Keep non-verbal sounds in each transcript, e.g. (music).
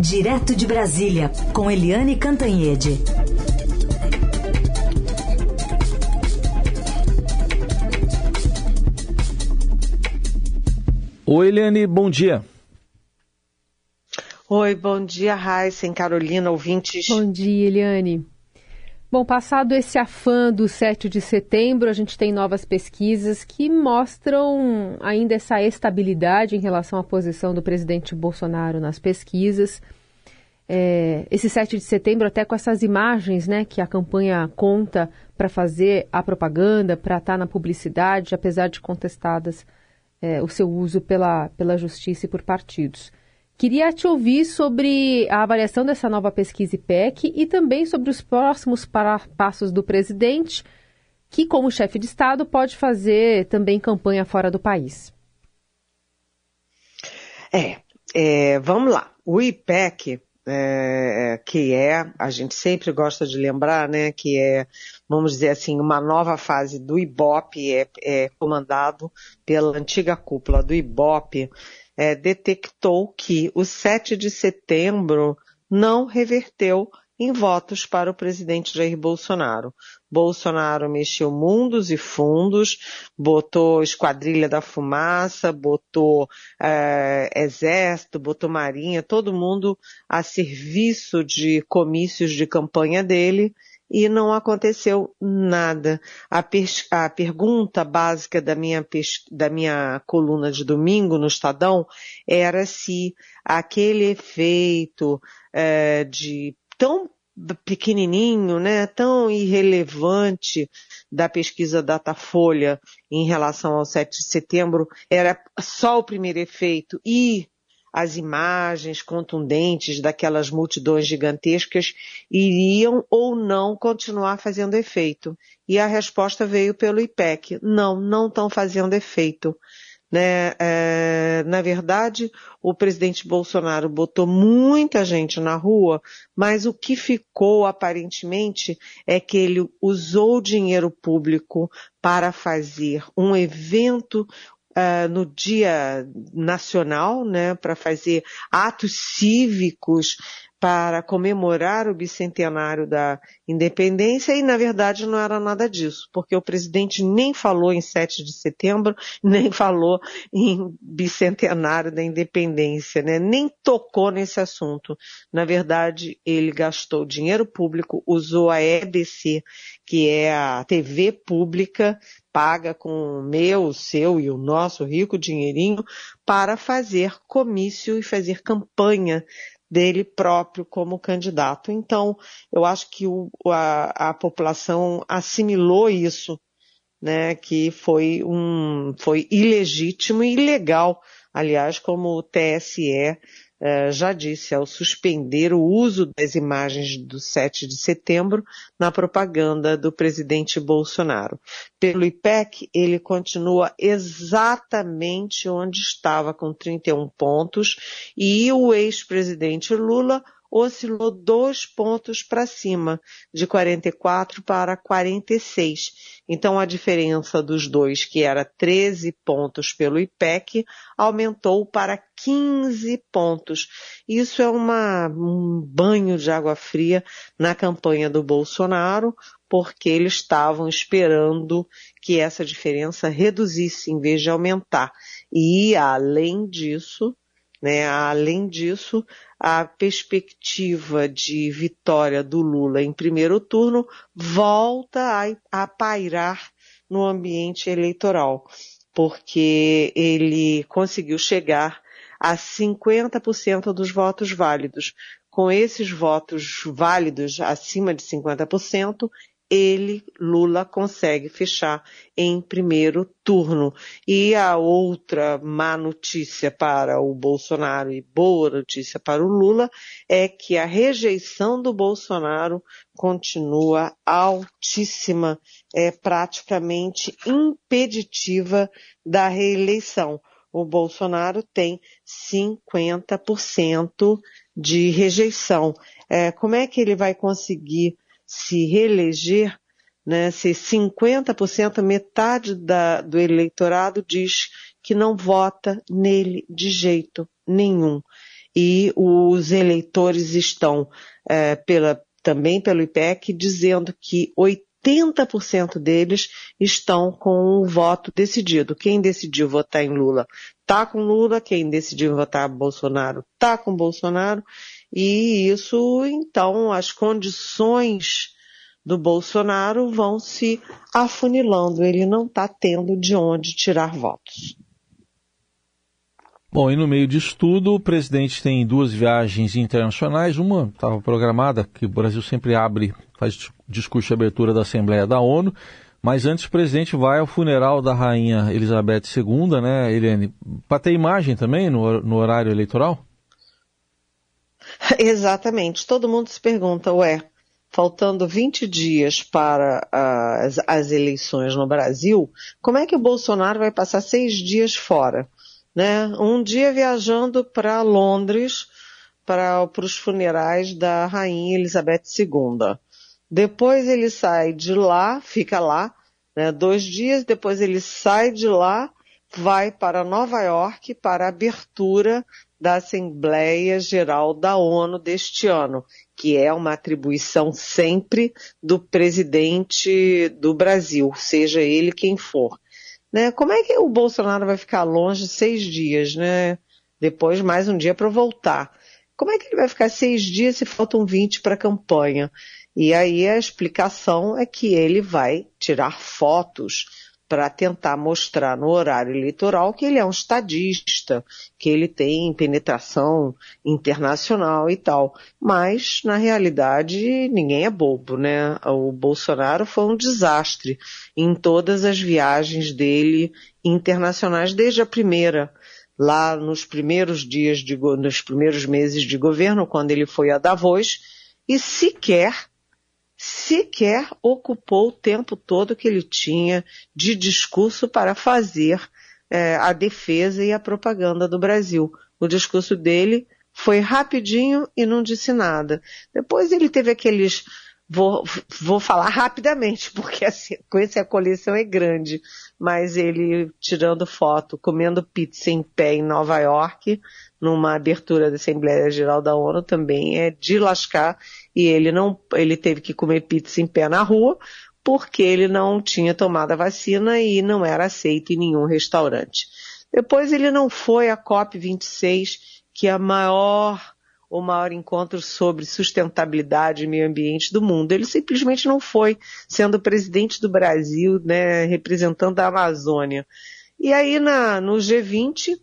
Direto de Brasília, com Eliane Cantanhede. Oi, Eliane, bom dia. Oi, bom dia, Raíssen, Carolina, ouvintes. Bom dia, Eliane. Bom, passado esse afã do 7 de setembro, a gente tem novas pesquisas que mostram ainda essa estabilidade em relação à posição do presidente Bolsonaro nas pesquisas. É, esse 7 de setembro, até com essas imagens né, que a campanha conta para fazer a propaganda, para estar tá na publicidade, apesar de contestadas é, o seu uso pela, pela justiça e por partidos. Queria te ouvir sobre a avaliação dessa nova pesquisa IPEC e também sobre os próximos passos do presidente, que, como chefe de Estado, pode fazer também campanha fora do país. É, é vamos lá. O IPEC, é, que é, a gente sempre gosta de lembrar, né, que é, vamos dizer assim, uma nova fase do IBOP, é, é comandado pela antiga cúpula do IBOP, é, detectou que o 7 de setembro não reverteu em votos para o presidente Jair Bolsonaro. Bolsonaro mexeu mundos e fundos, botou Esquadrilha da Fumaça, botou é, Exército, botou Marinha, todo mundo a serviço de comícios de campanha dele e não aconteceu nada. A, a pergunta básica da minha, da minha coluna de domingo no Estadão era se aquele efeito é, de tão pequenininho, né, tão irrelevante da pesquisa Datafolha em relação ao 7 de setembro era só o primeiro efeito e as imagens contundentes daquelas multidões gigantescas iriam ou não continuar fazendo efeito. E a resposta veio pelo IPEC. Não, não estão fazendo efeito. Né? É, na verdade, o presidente Bolsonaro botou muita gente na rua, mas o que ficou aparentemente é que ele usou dinheiro público para fazer um evento uh, no Dia Nacional, né, para fazer atos cívicos para comemorar o bicentenário da independência e, na verdade, não era nada disso, porque o presidente nem falou em 7 de setembro, (laughs) nem falou em bicentenário da independência, né? nem tocou nesse assunto. Na verdade, ele gastou dinheiro público, usou a EBC, que é a TV pública, paga com o meu, o seu e o nosso rico dinheirinho para fazer comício e fazer campanha dele próprio como candidato. Então, eu acho que o, a, a população assimilou isso, né, que foi um, foi ilegítimo e ilegal, aliás, como o TSE eh, já disse, ao suspender o uso das imagens do 7 de setembro na propaganda do presidente Bolsonaro. Pelo IPEC, ele continua exatamente onde estava, com 31 pontos, e o ex-presidente Lula oscilou dois pontos para cima, de 44 para 46. Então a diferença dos dois, que era 13 pontos pelo IPEC, aumentou para 15 pontos. Isso é uma, um banho de água fria na campanha do Bolsonaro, porque eles estavam esperando que essa diferença reduzisse em vez de aumentar. E além disso, né? Além disso, a perspectiva de vitória do Lula em primeiro turno volta a, a pairar no ambiente eleitoral, porque ele conseguiu chegar a 50% dos votos válidos. Com esses votos válidos acima de 50%, ele, Lula, consegue fechar em primeiro turno. E a outra má notícia para o Bolsonaro e boa notícia para o Lula é que a rejeição do Bolsonaro continua altíssima, é praticamente impeditiva da reeleição. O Bolsonaro tem 50% de rejeição. É, como é que ele vai conseguir se reeleger, né, se 50%, metade da, do eleitorado diz que não vota nele de jeito nenhum. e os eleitores estão é, pela, também pelo IPEC dizendo que 80% deles estão com o voto decidido. Quem decidiu votar em Lula está com Lula, quem decidiu votar Bolsonaro está com Bolsonaro, e isso, então, as condições do Bolsonaro vão se afunilando. Ele não está tendo de onde tirar votos. Bom, e no meio disso tudo, o presidente tem duas viagens internacionais. Uma estava programada, que o Brasil sempre abre, faz discurso de abertura da Assembleia da ONU. Mas antes o presidente vai ao funeral da rainha Elizabeth II, né, Eliane? Para ter imagem também no, no horário eleitoral? (laughs) Exatamente. Todo mundo se pergunta, ué, faltando 20 dias para as, as, eleições no Brasil, como é que o Bolsonaro vai passar seis dias fora? né? Um dia viajando para Londres para os funerais da rainha Elizabeth II. Depois ele sai de lá, fica lá, né, dois dias, depois ele sai de lá, vai para Nova York para a abertura da Assembleia Geral da ONU deste ano, que é uma atribuição sempre do presidente do Brasil, seja ele quem for. Né? Como é que o Bolsonaro vai ficar longe seis dias, né? Depois mais um dia para voltar. Como é que ele vai ficar seis dias se faltam 20 para a campanha? E aí a explicação é que ele vai tirar fotos para tentar mostrar no horário eleitoral que ele é um estadista, que ele tem penetração internacional e tal. Mas, na realidade, ninguém é bobo, né? O Bolsonaro foi um desastre em todas as viagens dele internacionais, desde a primeira, lá nos primeiros dias, de, nos primeiros meses de governo, quando ele foi a Davos, e sequer sequer ocupou o tempo todo que ele tinha de discurso para fazer é, a defesa e a propaganda do Brasil. O discurso dele foi rapidinho e não disse nada. Depois ele teve aqueles Vou, vou falar rapidamente, (laughs) porque a sequência, a coleção é grande, mas ele tirando foto, comendo pizza em pé em Nova York, numa abertura da Assembleia Geral da ONU também é de lascar e ele não, ele teve que comer pizza em pé na rua porque ele não tinha tomado a vacina e não era aceito em nenhum restaurante. Depois ele não foi à COP26, que é a maior o maior encontro sobre sustentabilidade e meio ambiente do mundo. Ele simplesmente não foi, sendo presidente do Brasil, né, representando a Amazônia. E aí na, no G20,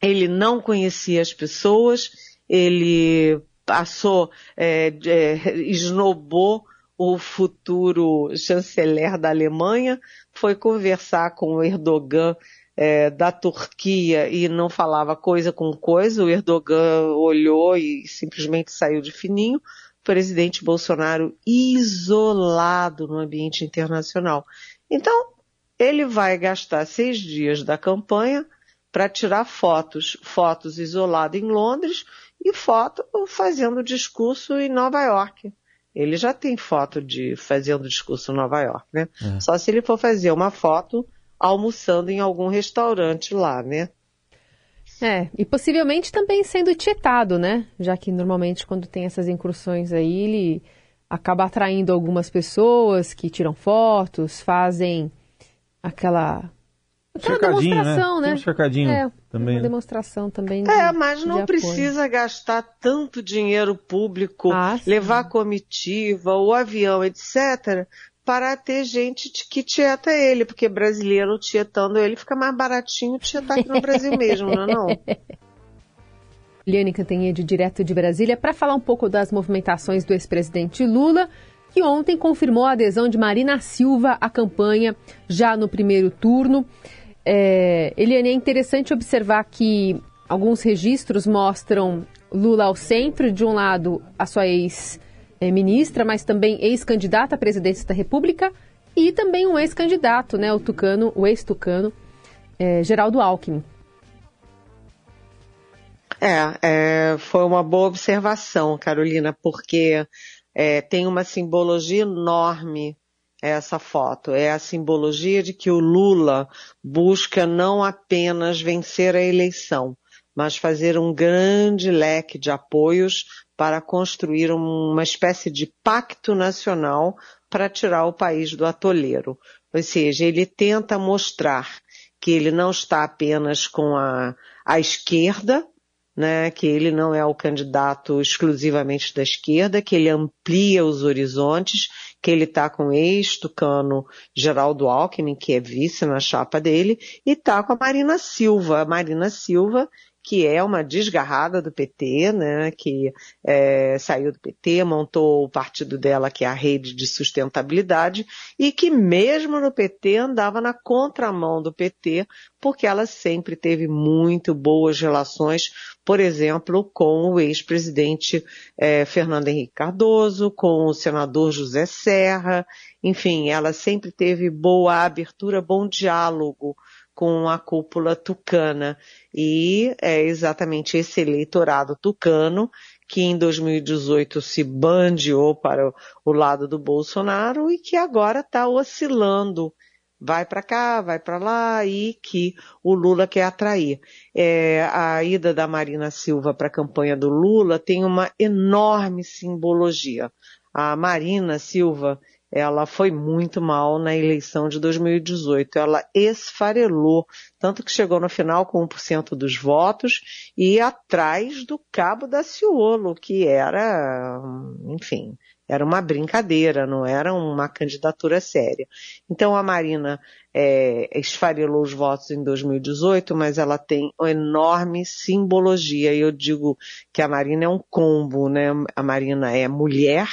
ele não conhecia as pessoas, ele passou, é, é, esnobou o futuro chanceler da Alemanha, foi conversar com o Erdogan é, da Turquia e não falava coisa com coisa, o Erdogan olhou e simplesmente saiu de fininho, o presidente Bolsonaro isolado no ambiente internacional. Então, ele vai gastar seis dias da campanha para tirar fotos, fotos isolado em Londres e foto fazendo discurso em Nova York. Ele já tem foto de fazendo discurso em Nova York, né? É. Só se ele for fazer uma foto almoçando em algum restaurante lá, né? É, e possivelmente também sendo tietado, né? Já que normalmente quando tem essas incursões aí, ele acaba atraindo algumas pessoas que tiram fotos, fazem aquela cercadinho, né? demonstração, né? né? Um cercadinho é, também. Uma né? demonstração também. De, é, mas não precisa gastar tanto dinheiro público, ah, levar comitiva, o avião, etc., para ter gente que tieta ele, porque brasileiro tietando ele fica mais baratinho tietar aqui no Brasil mesmo, não é não? (laughs) Liane Cantanhede, direto de Brasília, para falar um pouco das movimentações do ex-presidente Lula, que ontem confirmou a adesão de Marina Silva à campanha já no primeiro turno. É, Eliane, é interessante observar que alguns registros mostram Lula ao centro, de um lado a sua ex-ministra, mas também ex-candidata à presidência da República e também um ex-candidato, né, o tucano, o ex-tucano, é, Geraldo Alckmin. É, é, foi uma boa observação, Carolina, porque é, tem uma simbologia enorme essa foto. É a simbologia de que o Lula busca não apenas vencer a eleição, mas fazer um grande leque de apoios para construir uma espécie de pacto nacional para tirar o país do atoleiro. Ou seja, ele tenta mostrar que ele não está apenas com a, a esquerda, né, que ele não é o candidato exclusivamente da esquerda, que ele amplia os horizontes, que ele está com o ex-tucano Geraldo Alckmin, que é vice na chapa dele, e está com a Marina Silva. A Marina Silva, que é uma desgarrada do PT, né, que é, saiu do PT, montou o partido dela, que é a Rede de Sustentabilidade, e que mesmo no PT andava na contramão do PT, porque ela sempre teve muito boas relações, por exemplo, com o ex-presidente é, Fernando Henrique Cardoso, com o senador José Serra, enfim, ela sempre teve boa abertura, bom diálogo com a cúpula tucana. E é exatamente esse eleitorado tucano que em 2018 se bandeou para o lado do Bolsonaro e que agora está oscilando, vai para cá, vai para lá e que o Lula quer atrair. É, a ida da Marina Silva para a campanha do Lula tem uma enorme simbologia. A Marina Silva ela foi muito mal na eleição de 2018. Ela esfarelou, tanto que chegou no final com 1% dos votos e atrás do Cabo da Ciolo, que era, enfim, era uma brincadeira, não era uma candidatura séria. Então a Marina é, esfarelou os votos em 2018, mas ela tem uma enorme simbologia. E eu digo que a Marina é um combo, né? A Marina é mulher,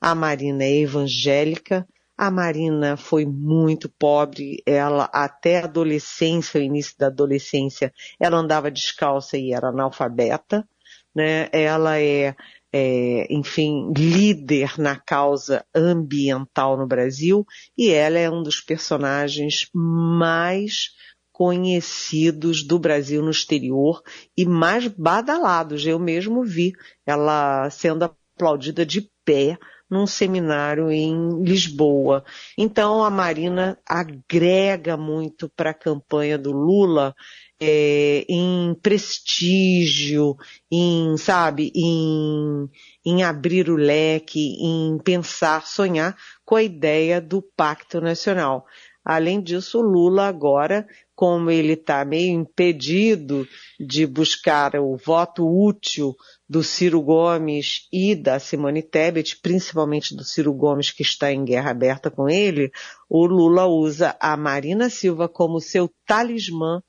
a Marina é evangélica, a Marina foi muito pobre, ela até a adolescência, o início da adolescência, ela andava descalça e era analfabeta, né? Ela é, é, enfim, líder na causa ambiental no Brasil e ela é um dos personagens mais conhecidos do Brasil no exterior e mais badalados. Eu mesmo vi ela sendo aplaudida de pé num seminário em Lisboa. Então a Marina agrega muito para a campanha do Lula é, em prestígio, em, sabe, em, em abrir o leque, em pensar, sonhar com a ideia do pacto nacional. Além disso, Lula agora, como ele está meio impedido de buscar o voto útil do Ciro Gomes e da Simone Tebet, principalmente do Ciro Gomes, que está em guerra aberta com ele, o Lula usa a Marina Silva como seu talismã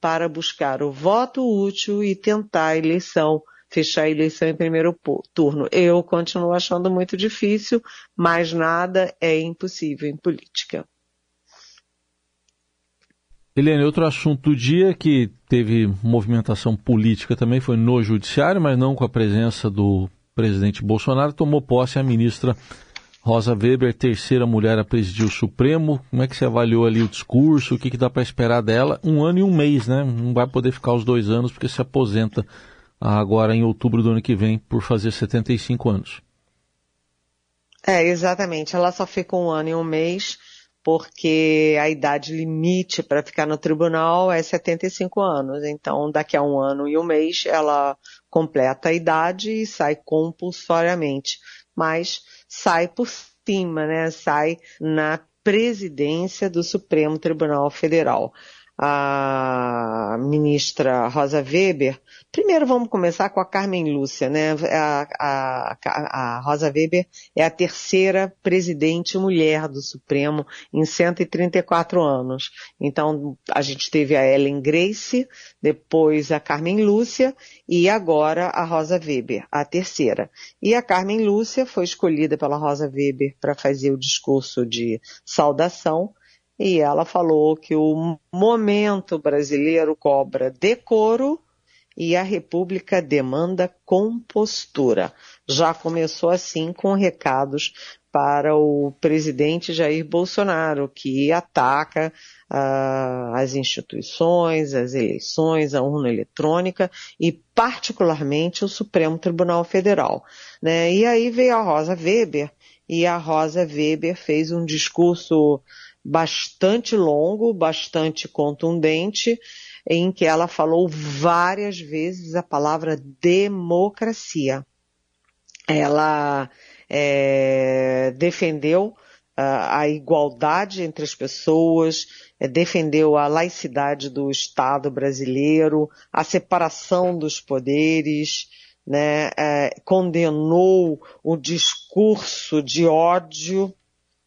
para buscar o voto útil e tentar a eleição, fechar a eleição em primeiro turno. Eu continuo achando muito difícil, mas nada é impossível em política. Helene, outro assunto do dia que teve movimentação política também foi no judiciário, mas não com a presença do presidente Bolsonaro, tomou posse a ministra Rosa Weber, terceira mulher a presidir o Supremo. Como é que você avaliou ali o discurso? O que, que dá para esperar dela? Um ano e um mês, né? Não vai poder ficar os dois anos porque se aposenta agora em outubro do ano que vem por fazer 75 anos. É, exatamente. Ela só fica um ano e um mês porque a idade limite para ficar no tribunal é 75 anos. Então, daqui a um ano e um mês, ela completa a idade e sai compulsoriamente. Mas sai por cima, né? Sai na presidência do Supremo Tribunal Federal a ministra Rosa Weber. Primeiro vamos começar com a Carmen Lúcia, né? A, a, a, Rosa Weber é a terceira presidente mulher do Supremo em 134 anos. Então a gente teve a Ellen Grace, depois a Carmen Lúcia e agora a Rosa Weber, a terceira. E a Carmen Lúcia foi escolhida pela Rosa Weber para fazer o discurso de saudação e ela falou que o momento brasileiro cobra decoro e a República demanda compostura. Já começou assim com recados para o presidente Jair Bolsonaro, que ataca uh, as instituições, as eleições, a urna eletrônica e particularmente o Supremo Tribunal Federal. Né? E aí veio a Rosa Weber e a Rosa Weber fez um discurso bastante longo, bastante contundente, em que ela falou várias vezes a palavra democracia. Ela é, defendeu uh, a igualdade entre as pessoas, é, defendeu a laicidade do Estado brasileiro, a separação dos poderes, né, é, condenou o discurso de ódio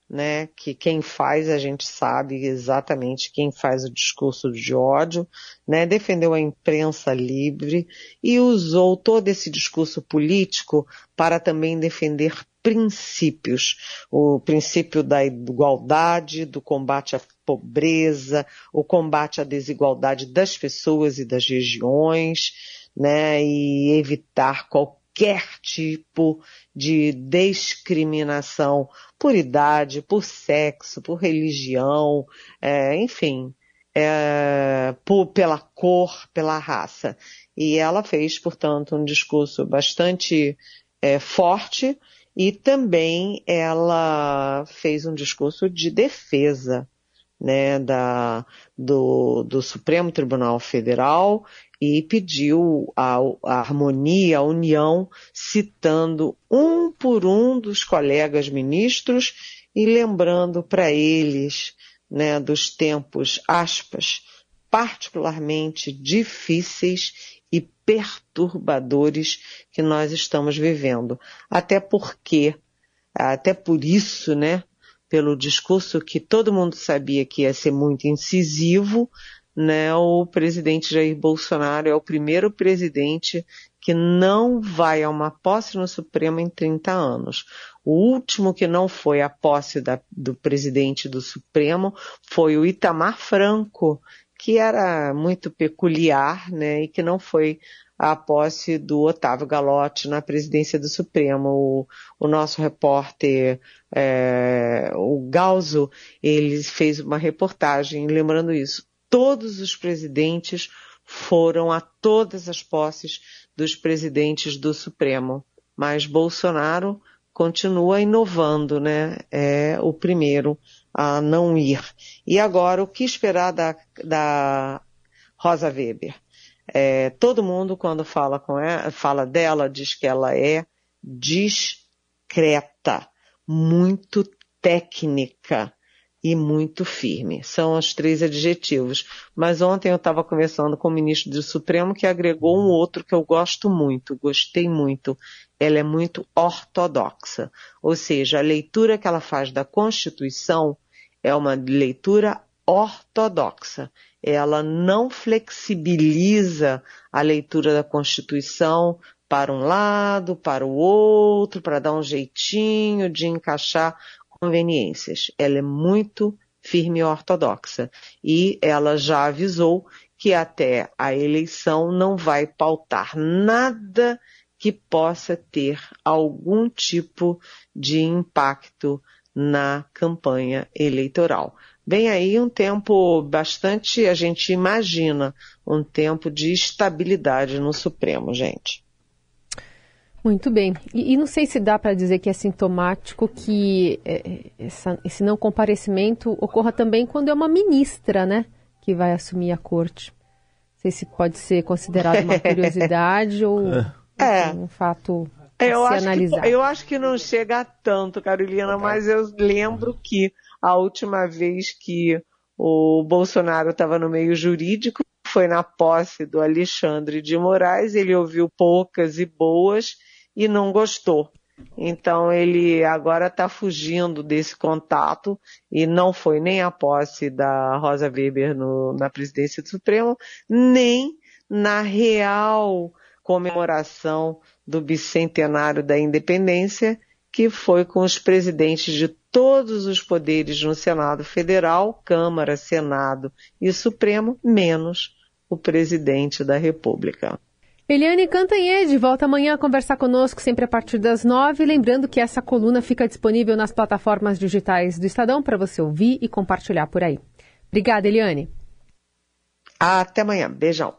né, que quem faz a gente sabe exatamente quem faz o discurso de ódio, né, defendeu a imprensa livre e usou todo esse discurso político para também defender princípios, o princípio da igualdade, do combate à pobreza, o combate à desigualdade das pessoas e das regiões, né, e evitar qualquer qualquer tipo de discriminação por idade, por sexo, por religião, é, enfim, é, por, pela cor, pela raça. E ela fez, portanto, um discurso bastante é, forte e também ela fez um discurso de defesa né, da, do, do Supremo Tribunal Federal e pediu a, a, harmonia, a união, citando um por um dos colegas ministros e lembrando para eles né, dos tempos, aspas, particularmente difíceis e perturbadores que nós estamos vivendo. Até porque, até por isso, né, pelo discurso que todo mundo sabia que ia ser muito incisivo, né, o presidente Jair Bolsonaro é o primeiro presidente que não vai a uma posse no Supremo em 30 anos. O último que não foi a posse da, do presidente do Supremo foi o Itamar Franco, que era muito peculiar, né, e que não foi a posse do Otávio Galotti na presidência do Supremo. O, o nosso repórter, é, o Galzo, ele fez uma reportagem lembrando isso todos os presidentes foram a todas as posses dos presidentes do Supremo. Mas Bolsonaro continua inovando, né? É o primeiro a não ir. E agora, o que esperar da, da Rosa Weber? É, todo mundo, quando fala, com ela, fala dela, diz que ela é discreta, muito técnica e muito firme. São os três adjetivos. Mas ontem eu estava conversando com o ministro do Supremo que agregou um outro que eu gosto muito, gostei muito. Ela é muito ortodoxa. Ou seja, a leitura que ela faz da Constituição é uma leitura ortodoxa. Ela não flexibiliza a leitura da Constituição para um lado, para o outro, para dar um jeitinho de encaixar conveniências. Ela é muito firme e ortodoxa. E ela já avisou que até a eleição não vai pautar nada que possa ter algum tipo de impacto na campanha eleitoral. Vem aí um tempo bastante, a gente imagina, um tempo de estabilidade no Supremo, gente. Muito bem. E, e, não sei se dá para dizer que é sintomático que é, essa, esse não comparecimento ocorra também quando é uma ministra, né, que vai assumir a corte. Não sei se pode ser considerado uma (laughs) curiosidade ou é. um fato a eu se acho analisar. Que, eu acho que não chega a tanto, Carolina, mas eu lembro que a última vez que o Bolsonaro estava no meio jurídico foi na posse do Alexandre de Moraes, ele ouviu poucas e boas e não gostou. Então ele agora está fugindo desse contato e não foi nem a posse da Rosa Weber no, na presidência do Supremo, nem na real comemoração do bicentenário da independência, que foi com os presidentes de todos os poderes no Senado Federal, Câmara, Senado e Supremo, menos o presidente da República. Eliane Cantanhede volta amanhã a conversar conosco, sempre a partir das nove. Lembrando que essa coluna fica disponível nas plataformas digitais do Estadão para você ouvir e compartilhar por aí. Obrigada, Eliane. Até amanhã. Beijão.